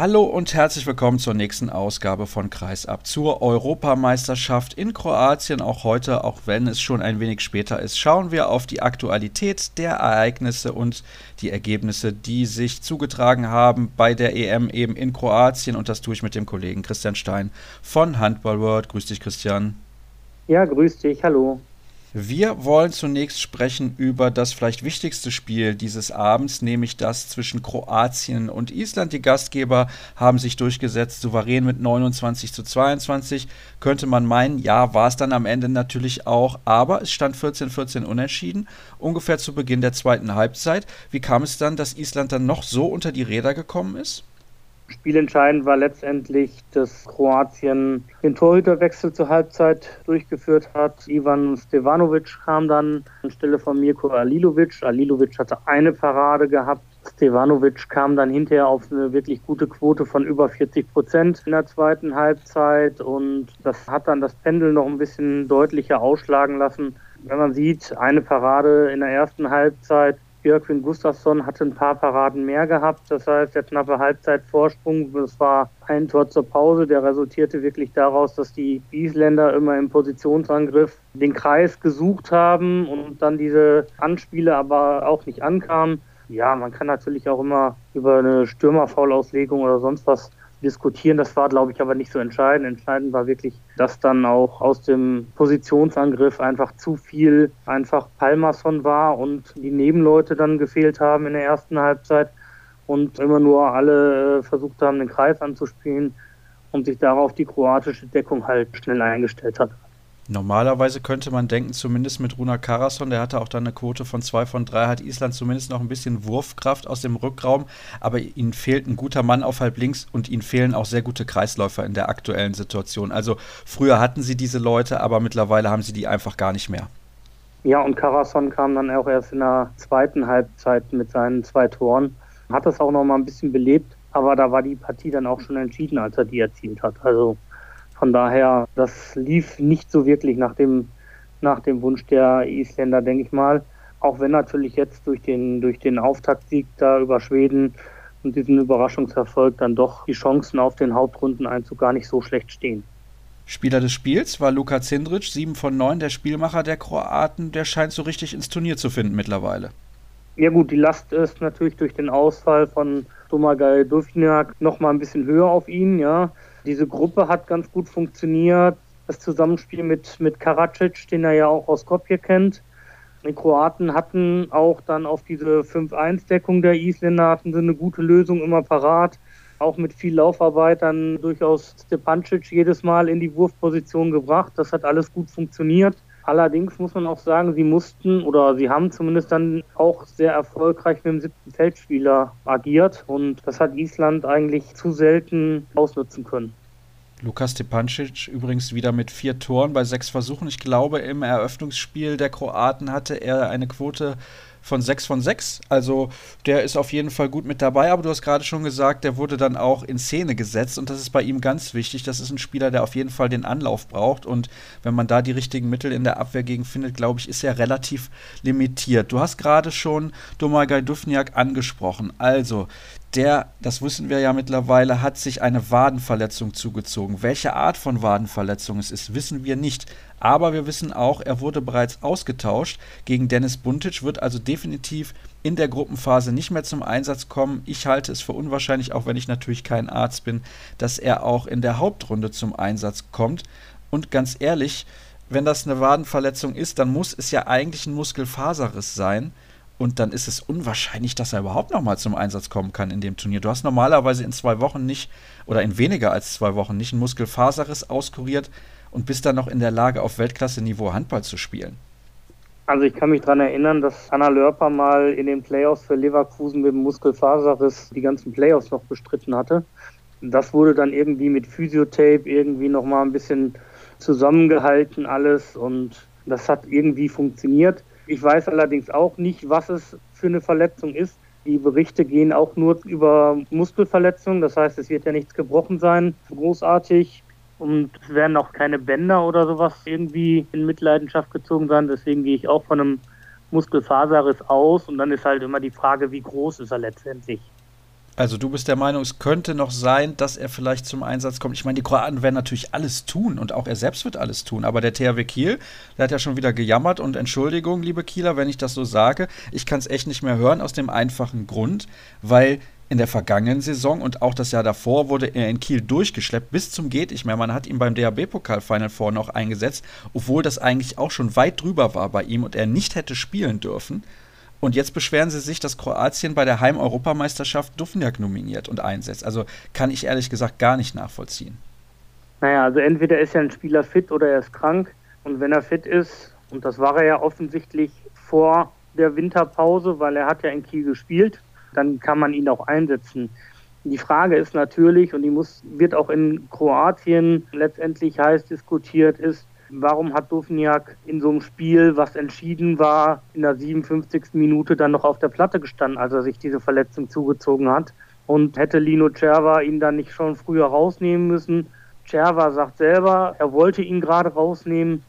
Hallo und herzlich willkommen zur nächsten Ausgabe von Kreisab zur Europameisterschaft in Kroatien. Auch heute, auch wenn es schon ein wenig später ist, schauen wir auf die Aktualität der Ereignisse und die Ergebnisse, die sich zugetragen haben bei der EM eben in Kroatien. Und das tue ich mit dem Kollegen Christian Stein von Handball World. Grüß dich, Christian. Ja, grüß dich. Hallo. Wir wollen zunächst sprechen über das vielleicht wichtigste Spiel dieses Abends, nämlich das zwischen Kroatien und Island. Die Gastgeber haben sich durchgesetzt, souverän mit 29 zu 22. Könnte man meinen, ja, war es dann am Ende natürlich auch, aber es stand 14-14 unentschieden, ungefähr zu Beginn der zweiten Halbzeit. Wie kam es dann, dass Island dann noch so unter die Räder gekommen ist? Spielentscheidend war letztendlich, dass Kroatien den Torhüterwechsel zur Halbzeit durchgeführt hat. Ivan Stevanovic kam dann anstelle von Mirko Alilovic. Alilovic hatte eine Parade gehabt. Stevanovic kam dann hinterher auf eine wirklich gute Quote von über 40 Prozent in der zweiten Halbzeit und das hat dann das Pendel noch ein bisschen deutlicher ausschlagen lassen. Wenn man sieht, eine Parade in der ersten Halbzeit Björkvin Gustafsson hatte ein paar Paraden mehr gehabt. Das heißt, der knappe Halbzeitvorsprung, das war ein Tor zur Pause, der resultierte wirklich daraus, dass die Isländer immer im Positionsangriff den Kreis gesucht haben und dann diese Anspiele aber auch nicht ankamen. Ja, man kann natürlich auch immer über eine Stürmerfaulauslegung oder sonst was diskutieren. Das war, glaube ich, aber nicht so entscheidend. Entscheidend war wirklich, dass dann auch aus dem Positionsangriff einfach zu viel einfach Palmason war und die Nebenleute dann gefehlt haben in der ersten Halbzeit und immer nur alle äh, versucht haben, den Kreis anzuspielen und sich darauf die kroatische Deckung halt schnell eingestellt hat. Normalerweise könnte man denken, zumindest mit Runa Karason, der hatte auch dann eine Quote von 2 von 3, hat Island zumindest noch ein bisschen Wurfkraft aus dem Rückraum, aber ihnen fehlt ein guter Mann auf halb links und ihnen fehlen auch sehr gute Kreisläufer in der aktuellen Situation. Also früher hatten sie diese Leute, aber mittlerweile haben sie die einfach gar nicht mehr. Ja, und Karason kam dann auch erst in der zweiten Halbzeit mit seinen zwei Toren, hat das auch noch mal ein bisschen belebt, aber da war die Partie dann auch schon entschieden, als er die erzielt hat. Also von daher, das lief nicht so wirklich nach dem, nach dem Wunsch der Isländer, denke ich mal. Auch wenn natürlich jetzt durch den, durch den Auftaktsieg da über Schweden und diesen Überraschungserfolg dann doch die Chancen auf den Hauptrundeneinzug gar nicht so schlecht stehen. Spieler des Spiels war Luka Zindric, 7 von 9, der Spielmacher der Kroaten. Der scheint so richtig ins Turnier zu finden mittlerweile. Ja gut, die Last ist natürlich durch den Ausfall von Domagoj Duvnjak noch mal ein bisschen höher auf ihn, ja. Diese Gruppe hat ganz gut funktioniert. Das Zusammenspiel mit, mit Karacic, den er ja auch aus Skopje kennt. Die Kroaten hatten auch dann auf diese 5-1-Deckung der Isländer hatten sie eine gute Lösung immer parat. Auch mit viel Laufarbeit dann durchaus Stepancic jedes Mal in die Wurfposition gebracht. Das hat alles gut funktioniert. Allerdings muss man auch sagen, sie mussten oder sie haben zumindest dann auch sehr erfolgreich mit dem siebten Feldspieler agiert und das hat Island eigentlich zu selten ausnutzen können. Lukas Stepancic übrigens wieder mit vier Toren bei sechs Versuchen. Ich glaube, im Eröffnungsspiel der Kroaten hatte er eine Quote von 6 von 6. Also der ist auf jeden Fall gut mit dabei, aber du hast gerade schon gesagt, der wurde dann auch in Szene gesetzt und das ist bei ihm ganz wichtig. Das ist ein Spieler, der auf jeden Fall den Anlauf braucht und wenn man da die richtigen Mittel in der Abwehr gegen findet, glaube ich, ist er relativ limitiert. Du hast gerade schon Domagoj Dufniak angesprochen. Also der, das wissen wir ja mittlerweile, hat sich eine Wadenverletzung zugezogen. Welche Art von Wadenverletzung es ist, wissen wir nicht. Aber wir wissen auch, er wurde bereits ausgetauscht gegen Dennis Buntic, wird also definitiv in der Gruppenphase nicht mehr zum Einsatz kommen. Ich halte es für unwahrscheinlich, auch wenn ich natürlich kein Arzt bin, dass er auch in der Hauptrunde zum Einsatz kommt. Und ganz ehrlich, wenn das eine Wadenverletzung ist, dann muss es ja eigentlich ein Muskelfaserriss sein. Und dann ist es unwahrscheinlich, dass er überhaupt nochmal zum Einsatz kommen kann in dem Turnier. Du hast normalerweise in zwei Wochen nicht oder in weniger als zwei Wochen nicht einen Muskelfaserriss auskuriert und bist dann noch in der Lage, auf Weltklasse-Niveau Handball zu spielen. Also ich kann mich daran erinnern, dass Anna Lörper mal in den Playoffs für Leverkusen mit dem Muskelfaserriss die ganzen Playoffs noch bestritten hatte. Das wurde dann irgendwie mit Physiotape irgendwie nochmal ein bisschen zusammengehalten alles und das hat irgendwie funktioniert. Ich weiß allerdings auch nicht, was es für eine Verletzung ist. Die Berichte gehen auch nur über Muskelverletzungen. Das heißt, es wird ja nichts gebrochen sein, großartig. Und es werden auch keine Bänder oder sowas irgendwie in Mitleidenschaft gezogen sein. Deswegen gehe ich auch von einem Muskelfaserriss aus. Und dann ist halt immer die Frage, wie groß ist er letztendlich. Also du bist der Meinung, es könnte noch sein, dass er vielleicht zum Einsatz kommt. Ich meine, die Kroaten werden natürlich alles tun und auch er selbst wird alles tun. Aber der THW Kiel, der hat ja schon wieder gejammert und Entschuldigung, liebe Kieler, wenn ich das so sage. Ich kann es echt nicht mehr hören aus dem einfachen Grund, weil in der vergangenen Saison und auch das Jahr davor wurde er in Kiel durchgeschleppt bis zum geht nicht mehr. Man hat ihn beim DHB-Pokal Final Four noch eingesetzt, obwohl das eigentlich auch schon weit drüber war bei ihm und er nicht hätte spielen dürfen. Und jetzt beschweren sie sich, dass Kroatien bei der Heim-Europameisterschaft Dufniak nominiert und einsetzt. Also kann ich ehrlich gesagt gar nicht nachvollziehen. Naja, also entweder ist ja ein Spieler fit oder er ist krank. Und wenn er fit ist, und das war er ja offensichtlich vor der Winterpause, weil er hat ja in Kiel gespielt, dann kann man ihn auch einsetzen. Die Frage ist natürlich, und die muss, wird auch in Kroatien letztendlich heiß diskutiert, ist, Warum hat Dufniak in so einem Spiel, was entschieden war, in der 57. Minute dann noch auf der Platte gestanden, als er sich diese Verletzung zugezogen hat? Und hätte Lino Cerva ihn dann nicht schon früher rausnehmen müssen? Cerva sagt selber, er wollte ihn gerade rausnehmen,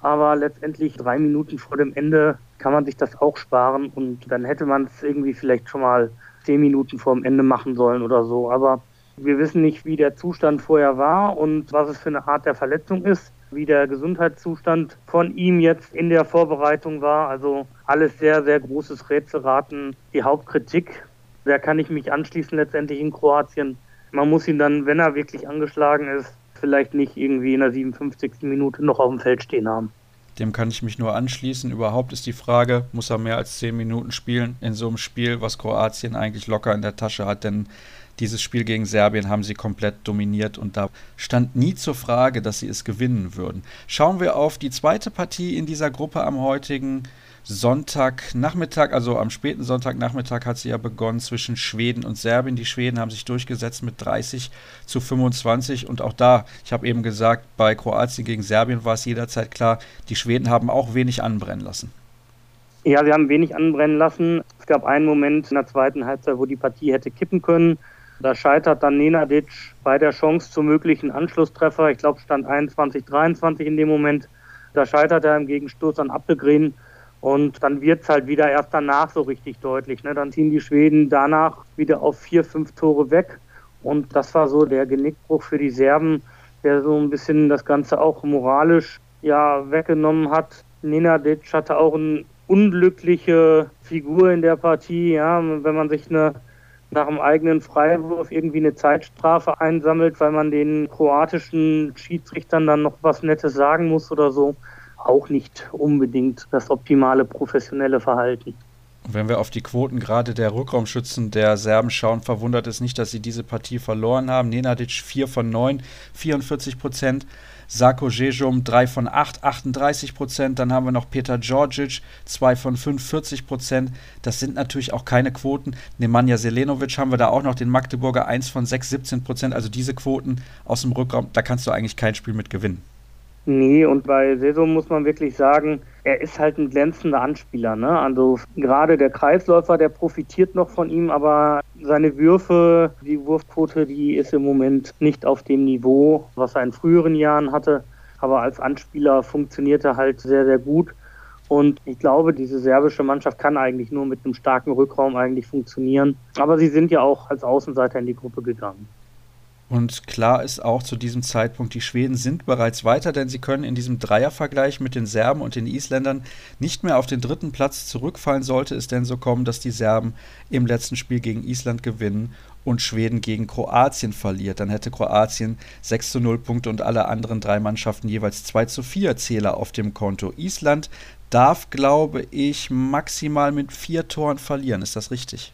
aber letztendlich drei Minuten vor dem Ende kann man sich das auch sparen und dann hätte man es irgendwie vielleicht schon mal zehn Minuten vor dem Ende machen sollen oder so. Aber wir wissen nicht, wie der Zustand vorher war und was es für eine Art der Verletzung ist wie der Gesundheitszustand von ihm jetzt in der Vorbereitung war. Also alles sehr, sehr großes Rätselraten. Die Hauptkritik, da kann ich mich anschließen letztendlich in Kroatien. Man muss ihn dann, wenn er wirklich angeschlagen ist, vielleicht nicht irgendwie in der 57. Minute noch auf dem Feld stehen haben. Dem kann ich mich nur anschließen. Überhaupt ist die Frage, muss er mehr als 10 Minuten spielen in so einem Spiel, was Kroatien eigentlich locker in der Tasche hat? Denn dieses Spiel gegen Serbien haben sie komplett dominiert und da stand nie zur Frage, dass sie es gewinnen würden. Schauen wir auf die zweite Partie in dieser Gruppe am heutigen Sonntagnachmittag, also am späten Sonntagnachmittag hat sie ja begonnen zwischen Schweden und Serbien. Die Schweden haben sich durchgesetzt mit 30 zu 25 und auch da, ich habe eben gesagt, bei Kroatien gegen Serbien war es jederzeit klar, die Schweden haben auch wenig anbrennen lassen. Ja, sie haben wenig anbrennen lassen. Es gab einen Moment in der zweiten Halbzeit, wo die Partie hätte kippen können. Da scheitert dann Nenadic bei der Chance zum möglichen Anschlusstreffer. Ich glaube, stand 21, 23 in dem Moment. Da scheitert er im Gegenstoß an Appelgren. Und dann wird es halt wieder erst danach so richtig deutlich. Ne? Dann ziehen die Schweden danach wieder auf vier, fünf Tore weg. Und das war so der Genickbruch für die Serben, der so ein bisschen das Ganze auch moralisch ja weggenommen hat. Nenadic hatte auch eine unglückliche Figur in der Partie. Ja, wenn man sich eine nach dem eigenen Freiwurf irgendwie eine Zeitstrafe einsammelt, weil man den kroatischen Schiedsrichtern dann noch was Nettes sagen muss oder so, auch nicht unbedingt das optimale professionelle Verhalten. Wenn wir auf die Quoten gerade der Rückraumschützen der Serben schauen, verwundert es nicht, dass sie diese Partie verloren haben. Nenadic 4 von 9, 44 Prozent. Sako Jejum 3 von 8, 38 Prozent. Dann haben wir noch Peter Djordjic 2 von 5, 40 Prozent. Das sind natürlich auch keine Quoten. Nemanja Selenovic haben wir da auch noch, den Magdeburger 1 von 6, 17 Prozent. Also diese Quoten aus dem Rückraum, da kannst du eigentlich kein Spiel mit gewinnen. Nee, und bei Saison muss man wirklich sagen, er ist halt ein glänzender Anspieler. Ne? Also gerade der Kreisläufer, der profitiert noch von ihm, aber seine Würfe, die Wurfquote, die ist im Moment nicht auf dem Niveau, was er in früheren Jahren hatte. Aber als Anspieler funktioniert er halt sehr, sehr gut. Und ich glaube, diese serbische Mannschaft kann eigentlich nur mit einem starken Rückraum eigentlich funktionieren. Aber sie sind ja auch als Außenseiter in die Gruppe gegangen. Und klar ist auch zu diesem Zeitpunkt, die Schweden sind bereits weiter, denn sie können in diesem Dreiervergleich mit den Serben und den Isländern nicht mehr auf den dritten Platz zurückfallen, sollte es denn so kommen, dass die Serben im letzten Spiel gegen Island gewinnen und Schweden gegen Kroatien verliert. Dann hätte Kroatien 6 zu 0 Punkte und alle anderen drei Mannschaften jeweils 2 zu 4 Zähler auf dem Konto. Island darf, glaube ich, maximal mit vier Toren verlieren. Ist das richtig?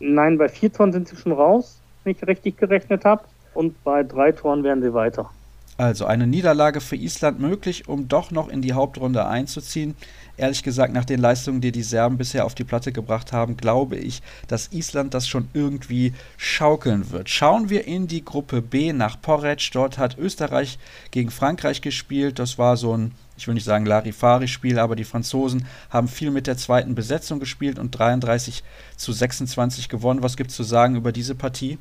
Nein, bei vier Toren sind sie schon raus, wenn ich richtig gerechnet habe und bei drei Toren werden sie weiter. Also eine Niederlage für Island möglich, um doch noch in die Hauptrunde einzuziehen. Ehrlich gesagt, nach den Leistungen, die die Serben bisher auf die Platte gebracht haben, glaube ich, dass Island das schon irgendwie schaukeln wird. Schauen wir in die Gruppe B nach Porec. Dort hat Österreich gegen Frankreich gespielt. Das war so ein, ich will nicht sagen Larifari-Spiel, aber die Franzosen haben viel mit der zweiten Besetzung gespielt und 33 zu 26 gewonnen. Was gibt es zu sagen über diese Partie?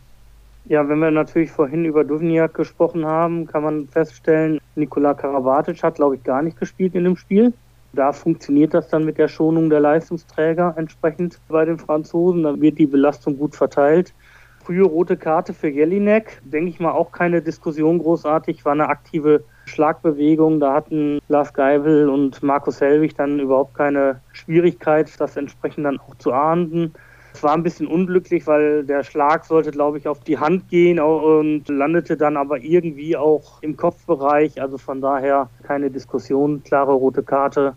Ja, wenn wir natürlich vorhin über Duvniak gesprochen haben, kann man feststellen, Nikola Karabatic hat, glaube ich, gar nicht gespielt in dem Spiel. Da funktioniert das dann mit der Schonung der Leistungsträger entsprechend bei den Franzosen. Da wird die Belastung gut verteilt. Frühe rote Karte für Jelinek, denke ich mal auch keine Diskussion großartig, war eine aktive Schlagbewegung. Da hatten Lars Geibel und Markus Helwig dann überhaupt keine Schwierigkeit, das entsprechend dann auch zu ahnden. Es war ein bisschen unglücklich, weil der Schlag sollte, glaube ich, auf die Hand gehen und landete dann aber irgendwie auch im Kopfbereich. Also von daher keine Diskussion, klare rote Karte.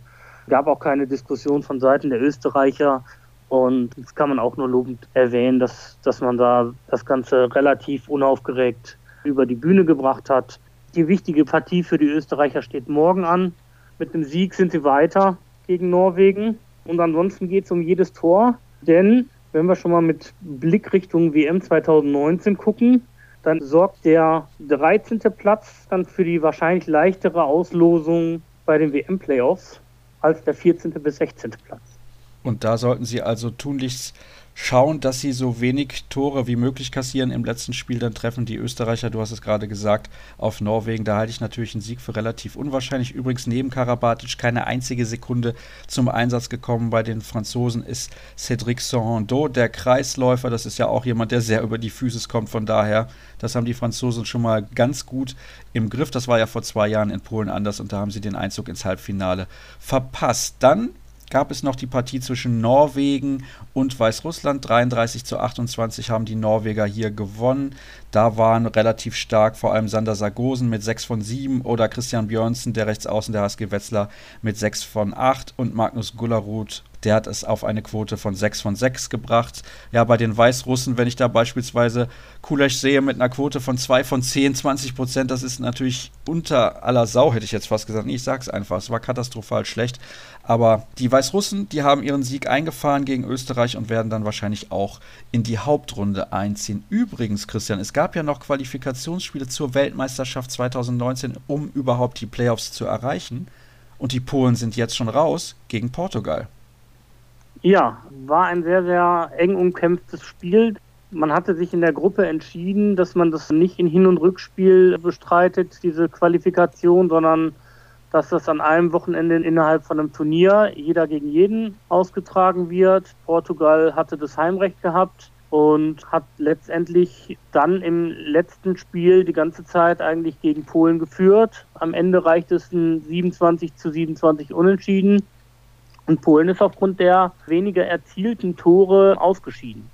Gab auch keine Diskussion von Seiten der Österreicher. Und das kann man auch nur lobend erwähnen, dass, dass man da das Ganze relativ unaufgeregt über die Bühne gebracht hat. Die wichtige Partie für die Österreicher steht morgen an. Mit dem Sieg sind sie weiter gegen Norwegen. Und ansonsten geht es um jedes Tor. Denn wenn wir schon mal mit Blick Richtung WM 2019 gucken, dann sorgt der 13. Platz dann für die wahrscheinlich leichtere Auslosung bei den WM-Playoffs als der 14. bis 16. Platz. Und da sollten sie also tunlichst schauen, dass sie so wenig Tore wie möglich kassieren im letzten Spiel. Dann treffen die Österreicher, du hast es gerade gesagt, auf Norwegen. Da halte ich natürlich einen Sieg für relativ unwahrscheinlich. Übrigens neben Karabatic keine einzige Sekunde zum Einsatz gekommen. Bei den Franzosen ist Cédric Sorando, der Kreisläufer. Das ist ja auch jemand, der sehr über die Füße kommt. Von daher, das haben die Franzosen schon mal ganz gut im Griff. Das war ja vor zwei Jahren in Polen anders und da haben sie den Einzug ins Halbfinale verpasst. Dann gab es noch die Partie zwischen Norwegen und Weißrussland. 33 zu 28 haben die Norweger hier gewonnen. Da waren relativ stark vor allem Sander Sargosen mit 6 von 7 oder Christian Björnsen, der Rechtsaußen der HSG Wetzlar, mit 6 von 8 und Magnus Gullerud der hat es auf eine Quote von 6 von 6 gebracht. Ja, bei den Weißrussen, wenn ich da beispielsweise Kulech sehe mit einer Quote von 2 von 10, 20 Prozent, das ist natürlich unter aller Sau, hätte ich jetzt fast gesagt. Nee, ich sag's einfach, es war katastrophal schlecht. Aber die Weißrussen, die haben ihren Sieg eingefahren gegen Österreich und werden dann wahrscheinlich auch in die Hauptrunde einziehen. Übrigens, Christian, es gab ja noch Qualifikationsspiele zur Weltmeisterschaft 2019, um überhaupt die Playoffs zu erreichen. Und die Polen sind jetzt schon raus gegen Portugal. Ja, war ein sehr, sehr eng umkämpftes Spiel. Man hatte sich in der Gruppe entschieden, dass man das nicht in Hin- und Rückspiel bestreitet, diese Qualifikation, sondern dass das an einem Wochenende innerhalb von einem Turnier jeder gegen jeden ausgetragen wird. Portugal hatte das Heimrecht gehabt und hat letztendlich dann im letzten Spiel die ganze Zeit eigentlich gegen Polen geführt. Am Ende reicht es ein 27 zu 27 Unentschieden. Und Polen ist aufgrund der weniger erzielten Tore ausgeschieden.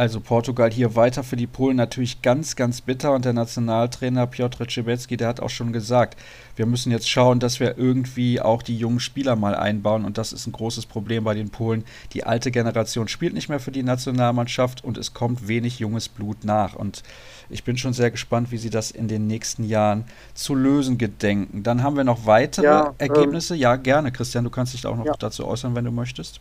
Also Portugal hier weiter für die Polen natürlich ganz, ganz bitter. Und der Nationaltrainer Piotr Cebecki, der hat auch schon gesagt, wir müssen jetzt schauen, dass wir irgendwie auch die jungen Spieler mal einbauen. Und das ist ein großes Problem bei den Polen. Die alte Generation spielt nicht mehr für die Nationalmannschaft und es kommt wenig junges Blut nach. Und ich bin schon sehr gespannt, wie sie das in den nächsten Jahren zu lösen gedenken. Dann haben wir noch weitere ja, ähm, Ergebnisse. Ähm, ja, gerne, Christian, du kannst dich auch noch ja. dazu äußern, wenn du möchtest.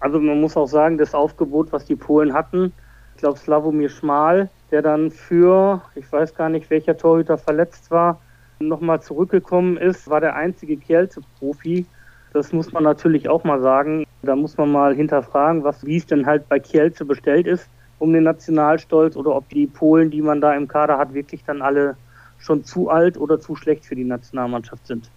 Also man muss auch sagen, das Aufgebot, was die Polen hatten, ich glaube Slavomir Schmal, der dann für, ich weiß gar nicht, welcher Torhüter verletzt war, nochmal zurückgekommen ist, war der einzige Kielce-Profi. Das muss man natürlich auch mal sagen. Da muss man mal hinterfragen, was, wie es denn halt bei Kielce bestellt ist um den Nationalstolz oder ob die Polen, die man da im Kader hat, wirklich dann alle schon zu alt oder zu schlecht für die Nationalmannschaft sind.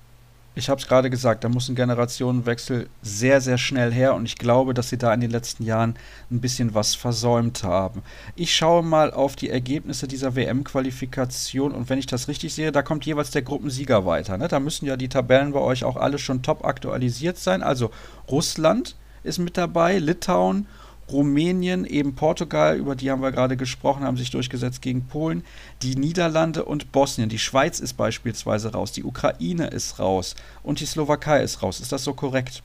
Ich habe es gerade gesagt, da muss ein Generationenwechsel sehr, sehr schnell her und ich glaube, dass sie da in den letzten Jahren ein bisschen was versäumt haben. Ich schaue mal auf die Ergebnisse dieser WM-Qualifikation und wenn ich das richtig sehe, da kommt jeweils der Gruppensieger weiter. Ne? Da müssen ja die Tabellen bei euch auch alle schon top aktualisiert sein. Also Russland ist mit dabei, Litauen Rumänien, eben Portugal, über die haben wir gerade gesprochen, haben sich durchgesetzt gegen Polen, die Niederlande und Bosnien. Die Schweiz ist beispielsweise raus, die Ukraine ist raus und die Slowakei ist raus. Ist das so korrekt?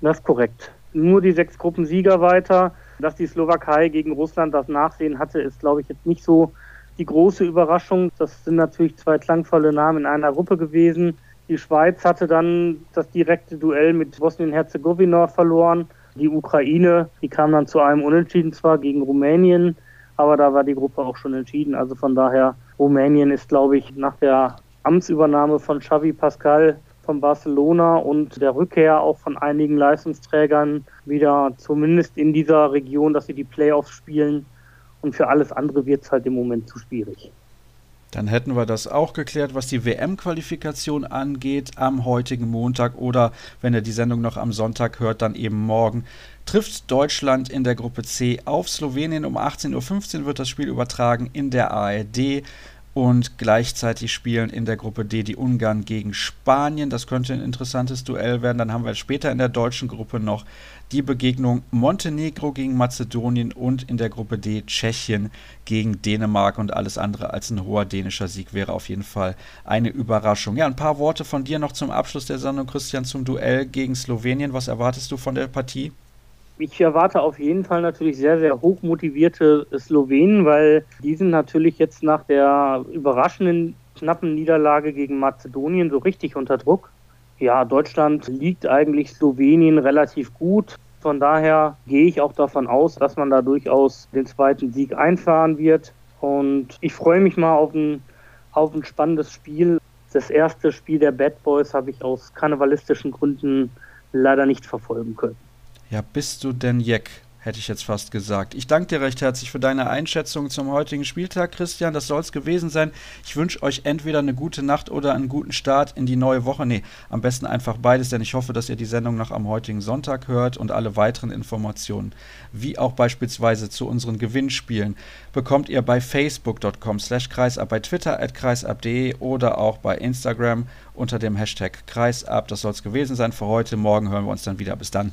Das ist korrekt. Nur die sechs Gruppensieger weiter. Dass die Slowakei gegen Russland das Nachsehen hatte, ist, glaube ich, jetzt nicht so die große Überraschung. Das sind natürlich zwei klangvolle Namen in einer Gruppe gewesen. Die Schweiz hatte dann das direkte Duell mit Bosnien-Herzegowina verloren. Die Ukraine, die kam dann zu einem Unentschieden zwar gegen Rumänien, aber da war die Gruppe auch schon entschieden. Also von daher, Rumänien ist, glaube ich, nach der Amtsübernahme von Xavi Pascal von Barcelona und der Rückkehr auch von einigen Leistungsträgern wieder zumindest in dieser Region, dass sie die Playoffs spielen. Und für alles andere wird es halt im Moment zu schwierig. Dann hätten wir das auch geklärt, was die WM-Qualifikation angeht am heutigen Montag oder wenn ihr die Sendung noch am Sonntag hört, dann eben morgen. Trifft Deutschland in der Gruppe C auf Slowenien um 18.15 Uhr wird das Spiel übertragen in der ARD und gleichzeitig spielen in der Gruppe D die Ungarn gegen Spanien. Das könnte ein interessantes Duell werden. Dann haben wir später in der deutschen Gruppe noch die Begegnung Montenegro gegen Mazedonien und in der Gruppe D Tschechien gegen Dänemark und alles andere als ein hoher dänischer Sieg wäre auf jeden Fall eine Überraschung. Ja, ein paar Worte von dir noch zum Abschluss der Sendung, Christian, zum Duell gegen Slowenien. Was erwartest du von der Partie? Ich erwarte auf jeden Fall natürlich sehr, sehr hochmotivierte Slowenen, weil die sind natürlich jetzt nach der überraschenden knappen Niederlage gegen Mazedonien so richtig unter Druck. Ja, Deutschland liegt eigentlich Slowenien relativ gut. Von daher gehe ich auch davon aus, dass man da durchaus den zweiten Sieg einfahren wird. Und ich freue mich mal auf ein, auf ein spannendes Spiel. Das erste Spiel der Bad Boys habe ich aus karnevalistischen Gründen leider nicht verfolgen können. Ja, bist du denn Jeck? hätte ich jetzt fast gesagt. Ich danke dir recht herzlich für deine Einschätzung zum heutigen Spieltag, Christian. Das soll es gewesen sein. Ich wünsche euch entweder eine gute Nacht oder einen guten Start in die neue Woche. Nee, am besten einfach beides, denn ich hoffe, dass ihr die Sendung noch am heutigen Sonntag hört und alle weiteren Informationen, wie auch beispielsweise zu unseren Gewinnspielen, bekommt ihr bei facebook.com slash kreisab, bei twitter at kreisab.de oder auch bei Instagram unter dem Hashtag kreisab. Das soll es gewesen sein für heute. Morgen hören wir uns dann wieder. Bis dann.